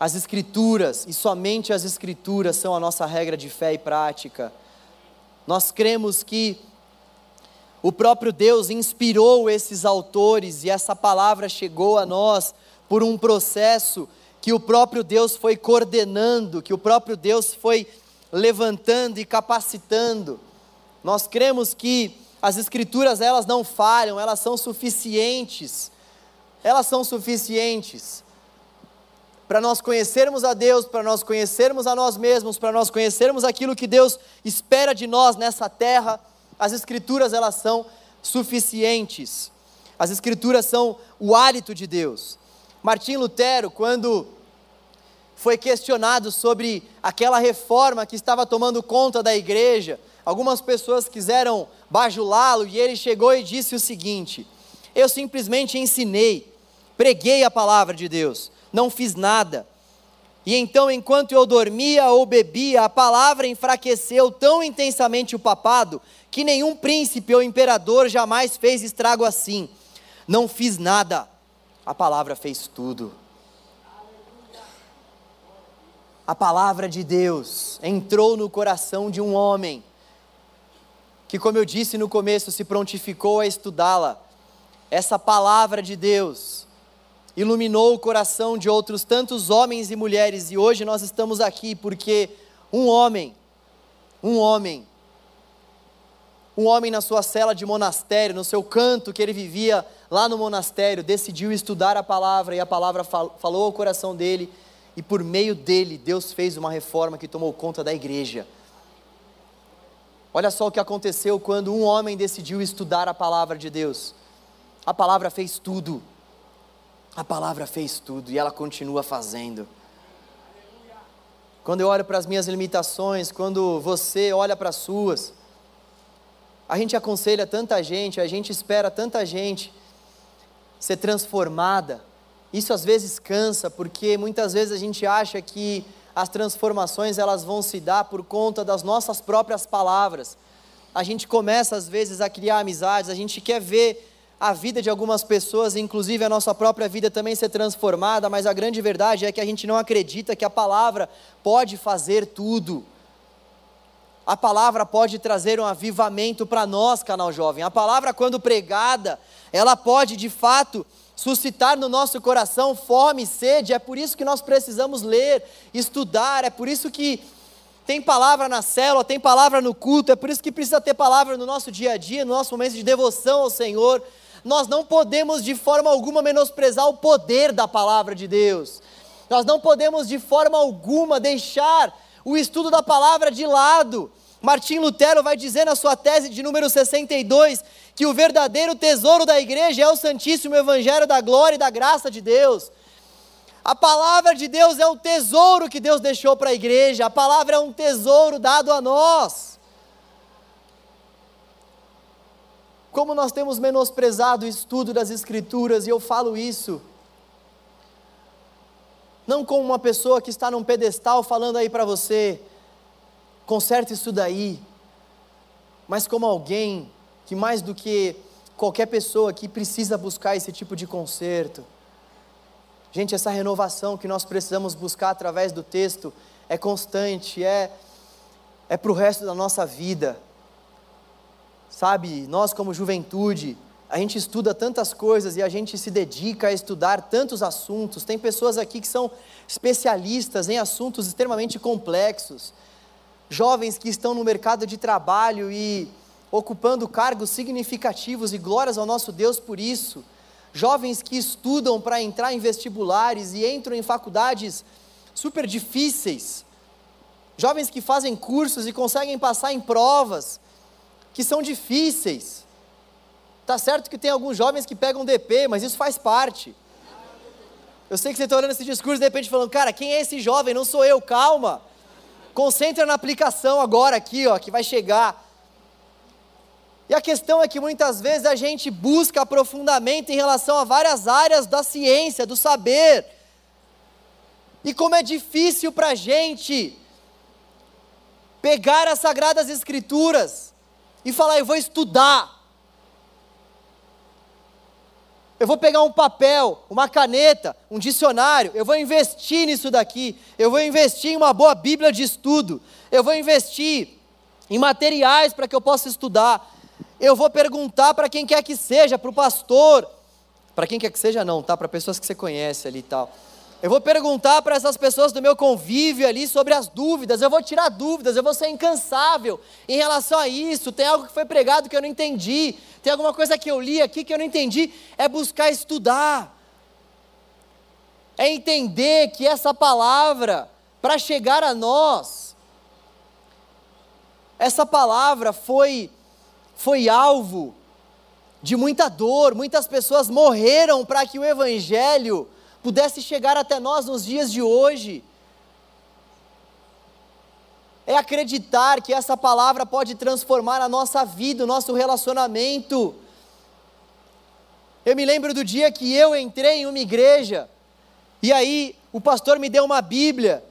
As Escrituras, e somente as Escrituras, são a nossa regra de fé e prática. Nós cremos que o próprio Deus inspirou esses autores e essa palavra chegou a nós por um processo que o próprio Deus foi coordenando, que o próprio Deus foi levantando e capacitando. Nós cremos que as escrituras elas não falham, elas são suficientes. Elas são suficientes para nós conhecermos a Deus, para nós conhecermos a nós mesmos, para nós conhecermos aquilo que Deus espera de nós nessa terra, as escrituras elas são suficientes. As escrituras são o hálito de Deus. Martim Lutero, quando foi questionado sobre aquela reforma que estava tomando conta da igreja, algumas pessoas quiseram bajulá-lo e ele chegou e disse o seguinte: Eu simplesmente ensinei, preguei a palavra de Deus não fiz nada. E então, enquanto eu dormia ou bebia, a palavra enfraqueceu tão intensamente o papado que nenhum príncipe ou imperador jamais fez estrago assim. Não fiz nada, a palavra fez tudo. A palavra de Deus entrou no coração de um homem que, como eu disse no começo, se prontificou a estudá-la. essa palavra de Deus iluminou o coração de outros tantos homens e mulheres, e hoje nós estamos aqui porque um homem, um homem, um homem na sua cela de monastério, no seu canto que ele vivia lá no monastério, decidiu estudar a palavra e a palavra fal falou ao coração dele, e por meio dele, Deus fez uma reforma que tomou conta da igreja. Olha só o que aconteceu quando um homem decidiu estudar a palavra de Deus. A palavra fez tudo. A palavra fez tudo e ela continua fazendo. Quando eu olho para as minhas limitações, quando você olha para as suas, a gente aconselha tanta gente, a gente espera tanta gente ser transformada. Isso às vezes cansa, porque muitas vezes a gente acha que as transformações elas vão se dar por conta das nossas próprias palavras. A gente começa às vezes a criar amizades, a gente quer ver a vida de algumas pessoas, inclusive a nossa própria vida também ser transformada, mas a grande verdade é que a gente não acredita que a palavra pode fazer tudo. A palavra pode trazer um avivamento para nós, canal jovem. A palavra, quando pregada, ela pode de fato suscitar no nosso coração fome e sede. É por isso que nós precisamos ler, estudar. É por isso que tem palavra na célula, tem palavra no culto. É por isso que precisa ter palavra no nosso dia a dia, no nosso momento de devoção ao Senhor. Nós não podemos de forma alguma menosprezar o poder da palavra de Deus. Nós não podemos de forma alguma deixar o estudo da palavra de lado. Martim Lutero vai dizer na sua tese de número 62 que o verdadeiro tesouro da igreja é o Santíssimo Evangelho da glória e da graça de Deus. A palavra de Deus é o tesouro que Deus deixou para a igreja, a palavra é um tesouro dado a nós. Como nós temos menosprezado o estudo das Escrituras, e eu falo isso não como uma pessoa que está num pedestal falando aí para você, conserte isso daí, mas como alguém que mais do que qualquer pessoa que precisa buscar esse tipo de conserto. Gente, essa renovação que nós precisamos buscar através do texto é constante, é é para o resto da nossa vida. Sabe, nós como juventude, a gente estuda tantas coisas e a gente se dedica a estudar tantos assuntos. Tem pessoas aqui que são especialistas em assuntos extremamente complexos. Jovens que estão no mercado de trabalho e ocupando cargos significativos e glórias ao nosso Deus por isso. Jovens que estudam para entrar em vestibulares e entram em faculdades super difíceis. Jovens que fazem cursos e conseguem passar em provas que são difíceis. Tá certo que tem alguns jovens que pegam DP, mas isso faz parte. Eu sei que você está olhando esse discurso de repente falando, cara, quem é esse jovem? Não sou eu, calma. Concentra na aplicação agora aqui, ó, que vai chegar. E a questão é que muitas vezes a gente busca aprofundamento em relação a várias áreas da ciência, do saber. E como é difícil para a gente pegar as Sagradas Escrituras e falar, eu vou estudar. Eu vou pegar um papel, uma caneta, um dicionário, eu vou investir nisso daqui, eu vou investir em uma boa Bíblia de estudo, eu vou investir em materiais para que eu possa estudar, eu vou perguntar para quem quer que seja, para o pastor, para quem quer que seja não, tá? Para pessoas que você conhece ali e tal. Eu vou perguntar para essas pessoas do meu convívio ali sobre as dúvidas, eu vou tirar dúvidas, eu vou ser incansável em relação a isso. Tem algo que foi pregado que eu não entendi, tem alguma coisa que eu li aqui que eu não entendi. É buscar estudar, é entender que essa palavra, para chegar a nós, essa palavra foi, foi alvo de muita dor, muitas pessoas morreram para que o Evangelho pudesse chegar até nós nos dias de hoje. É acreditar que essa palavra pode transformar a nossa vida, o nosso relacionamento. Eu me lembro do dia que eu entrei em uma igreja, e aí o pastor me deu uma Bíblia,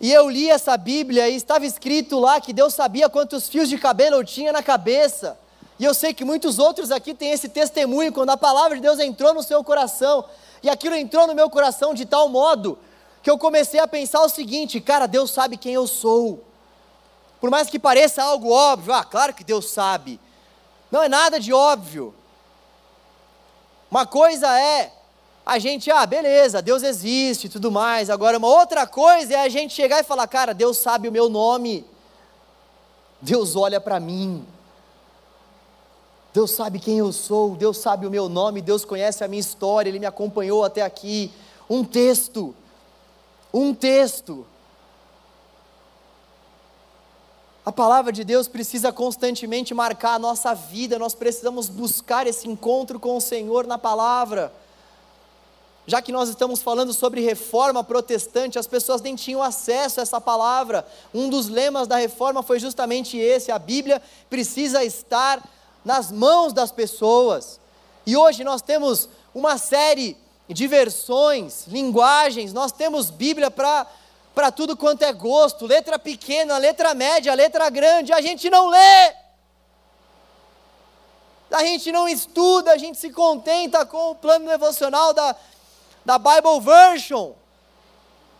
e eu li essa Bíblia e estava escrito lá que Deus sabia quantos fios de cabelo eu tinha na cabeça. E eu sei que muitos outros aqui têm esse testemunho, quando a palavra de Deus entrou no seu coração, e aquilo entrou no meu coração de tal modo que eu comecei a pensar o seguinte: cara, Deus sabe quem eu sou. Por mais que pareça algo óbvio, ah, claro que Deus sabe. Não é nada de óbvio. Uma coisa é a gente, ah, beleza, Deus existe e tudo mais. Agora, uma outra coisa é a gente chegar e falar, cara, Deus sabe o meu nome. Deus olha para mim. Deus sabe quem eu sou, Deus sabe o meu nome, Deus conhece a minha história, Ele me acompanhou até aqui. Um texto, um texto. A palavra de Deus precisa constantemente marcar a nossa vida, nós precisamos buscar esse encontro com o Senhor na palavra. Já que nós estamos falando sobre reforma protestante, as pessoas nem tinham acesso a essa palavra. Um dos lemas da reforma foi justamente esse: a Bíblia precisa estar nas mãos das pessoas. E hoje nós temos uma série de versões, linguagens, nós temos Bíblia para tudo quanto é gosto, letra pequena, letra média, letra grande, a gente não lê. A gente não estuda, a gente se contenta com o plano devocional da, da Bible Version.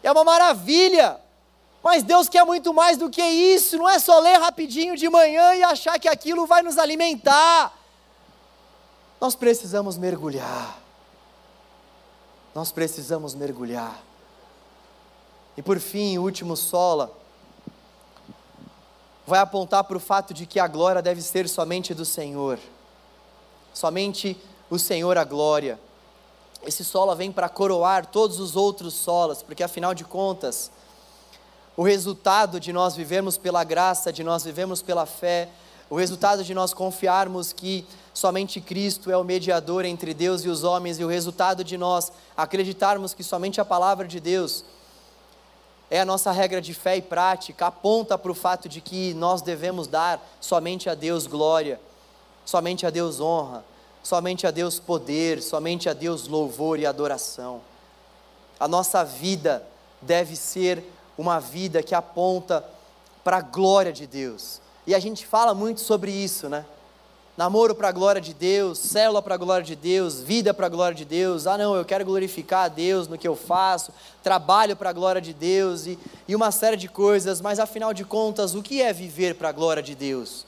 É uma maravilha. Mas Deus quer muito mais do que isso, não é só ler rapidinho de manhã e achar que aquilo vai nos alimentar. Nós precisamos mergulhar. Nós precisamos mergulhar. E por fim, o último sola vai apontar para o fato de que a glória deve ser somente do Senhor. Somente o Senhor a glória. Esse sola vem para coroar todos os outros solas, porque afinal de contas, o resultado de nós vivermos pela graça, de nós vivermos pela fé, o resultado de nós confiarmos que somente Cristo é o mediador entre Deus e os homens, e o resultado de nós acreditarmos que somente a palavra de Deus é a nossa regra de fé e prática, aponta para o fato de que nós devemos dar somente a Deus glória, somente a Deus honra, somente a Deus poder, somente a Deus louvor e adoração. A nossa vida deve ser uma vida que aponta para a glória de Deus. E a gente fala muito sobre isso, né? namoro para a glória de Deus, célula para a glória de Deus, vida para a glória de Deus. Ah, não, eu quero glorificar a Deus no que eu faço, trabalho para a glória de Deus e, e uma série de coisas, mas afinal de contas, o que é viver para a glória de Deus?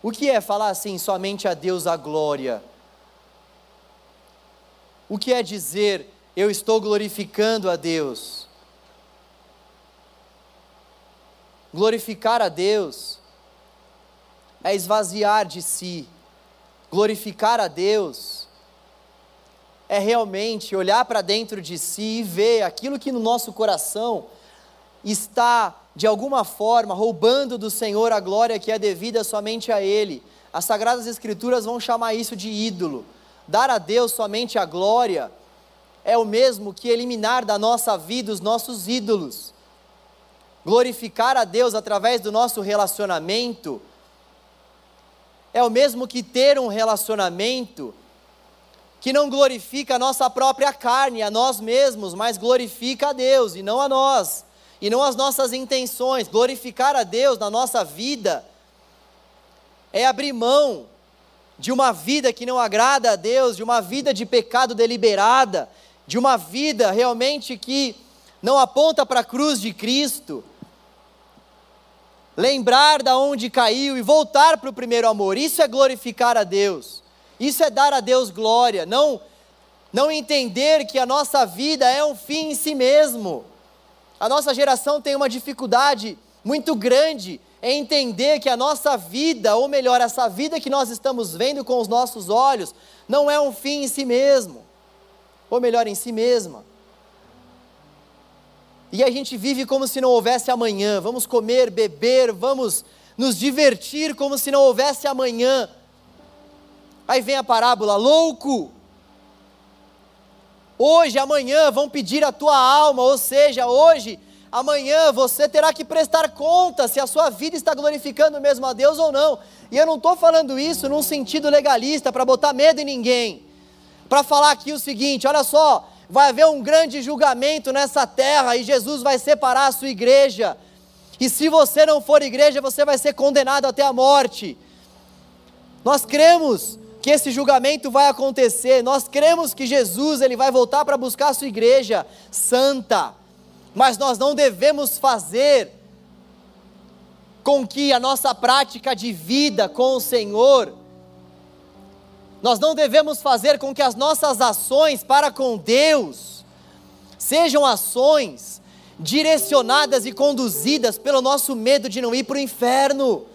O que é falar assim, somente a Deus a glória? O que é dizer, eu estou glorificando a Deus? Glorificar a Deus é esvaziar de si, glorificar a Deus, é realmente olhar para dentro de si e ver aquilo que no nosso coração está, de alguma forma, roubando do Senhor a glória que é devida somente a Ele. As Sagradas Escrituras vão chamar isso de ídolo. Dar a Deus somente a glória é o mesmo que eliminar da nossa vida os nossos ídolos. Glorificar a Deus através do nosso relacionamento é o mesmo que ter um relacionamento que não glorifica a nossa própria carne, a nós mesmos, mas glorifica a Deus e não a nós, e não as nossas intenções. Glorificar a Deus na nossa vida é abrir mão de uma vida que não agrada a Deus, de uma vida de pecado deliberada, de uma vida realmente que não aponta para a cruz de Cristo lembrar da onde caiu e voltar para o primeiro amor. Isso é glorificar a Deus. Isso é dar a Deus glória, não não entender que a nossa vida é um fim em si mesmo. A nossa geração tem uma dificuldade muito grande em entender que a nossa vida, ou melhor, essa vida que nós estamos vendo com os nossos olhos, não é um fim em si mesmo, ou melhor, em si mesma. E a gente vive como se não houvesse amanhã. Vamos comer, beber, vamos nos divertir como se não houvesse amanhã. Aí vem a parábola: louco! Hoje, amanhã vão pedir a tua alma, ou seja, hoje, amanhã você terá que prestar conta se a sua vida está glorificando mesmo a Deus ou não. E eu não estou falando isso num sentido legalista, para botar medo em ninguém. Para falar aqui o seguinte: olha só, vai haver um grande julgamento nessa terra e Jesus vai separar a sua igreja. E se você não for igreja, você vai ser condenado até a morte. Nós cremos que esse julgamento vai acontecer. Nós cremos que Jesus ele vai voltar para buscar a sua igreja santa. Mas nós não devemos fazer com que a nossa prática de vida com o Senhor Nós não devemos fazer com que as nossas ações para com Deus sejam ações direcionadas e conduzidas pelo nosso medo de não ir para o inferno.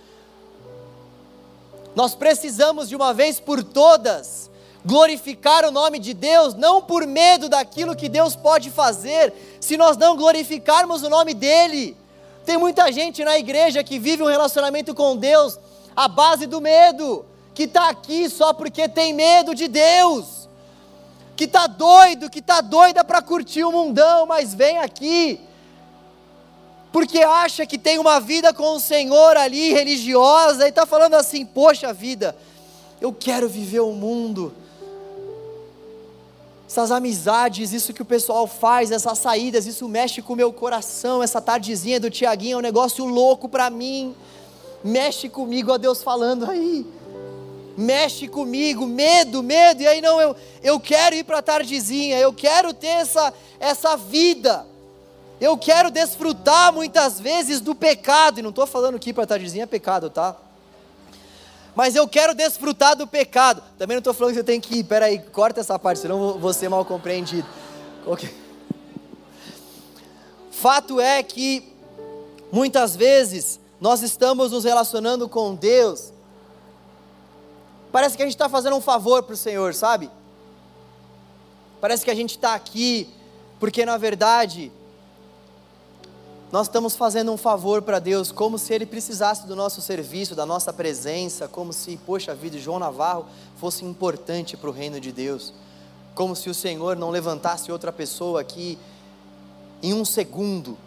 Nós precisamos de uma vez por todas glorificar o nome de Deus, não por medo daquilo que Deus pode fazer, se nós não glorificarmos o nome dEle. Tem muita gente na igreja que vive um relacionamento com Deus à base do medo, que está aqui só porque tem medo de Deus, que está doido, que está doida para curtir o mundão, mas vem aqui, porque acha que tem uma vida com o Senhor ali, religiosa, e está falando assim: poxa vida, eu quero viver o mundo essas amizades, isso que o pessoal faz, essas saídas, isso mexe com o meu coração. Essa tardezinha do Tiaguinho é um negócio louco para mim. Mexe comigo, ó Deus falando aí. Mexe comigo, medo, medo. E aí, não, eu, eu quero ir para a tardezinha, eu quero ter essa, essa vida. Eu quero desfrutar muitas vezes do pecado. E não estou falando que ir para a tardezinha é pecado, tá? mas eu quero desfrutar do pecado. Também não estou falando que você tem que ir, peraí, corta essa parte, senão vou ser mal compreendido. Okay. Fato é que, muitas vezes, nós estamos nos relacionando com Deus, parece que a gente está fazendo um favor para o Senhor, sabe? Parece que a gente está aqui, porque na verdade, nós estamos fazendo um favor para Deus, como se Ele precisasse do nosso serviço, da nossa presença, como se, poxa vida, João Navarro fosse importante para o reino de Deus, como se o Senhor não levantasse outra pessoa aqui em um segundo.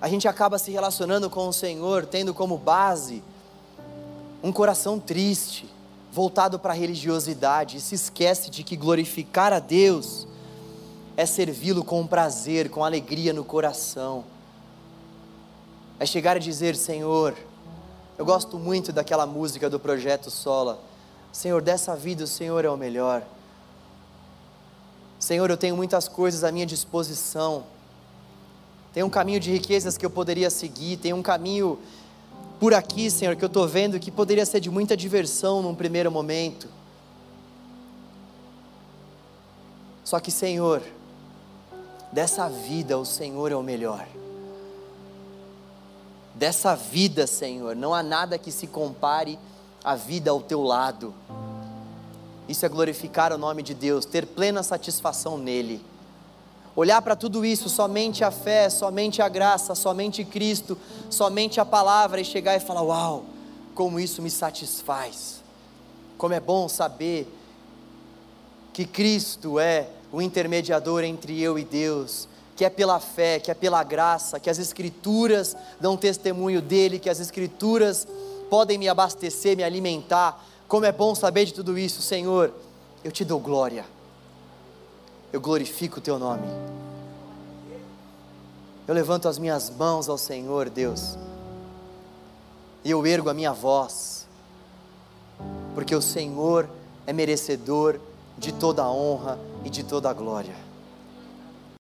A gente acaba se relacionando com o Senhor, tendo como base um coração triste, voltado para a religiosidade, e se esquece de que glorificar a Deus é servi-lo com prazer, com alegria no coração. É chegar e dizer: Senhor, eu gosto muito daquela música do projeto Sola. Senhor, dessa vida o Senhor é o melhor. Senhor, eu tenho muitas coisas à minha disposição. Tem um caminho de riquezas que eu poderia seguir, tem um caminho por aqui, Senhor, que eu estou vendo que poderia ser de muita diversão num primeiro momento. Só que, Senhor, Dessa vida, o Senhor é o melhor. Dessa vida, Senhor, não há nada que se compare à vida ao teu lado. Isso é glorificar o nome de Deus, ter plena satisfação nele. Olhar para tudo isso, somente a fé, somente a graça, somente Cristo, somente a palavra e chegar e falar: Uau, como isso me satisfaz. Como é bom saber que Cristo é o intermediador entre eu e Deus, que é pela fé, que é pela graça, que as Escrituras dão testemunho dele, que as Escrituras podem me abastecer, me alimentar. Como é bom saber de tudo isso, Senhor. Eu te dou glória, eu glorifico o teu nome. Eu levanto as minhas mãos ao Senhor, Deus, e eu ergo a minha voz, porque o Senhor é merecedor de toda a honra e de toda a glória.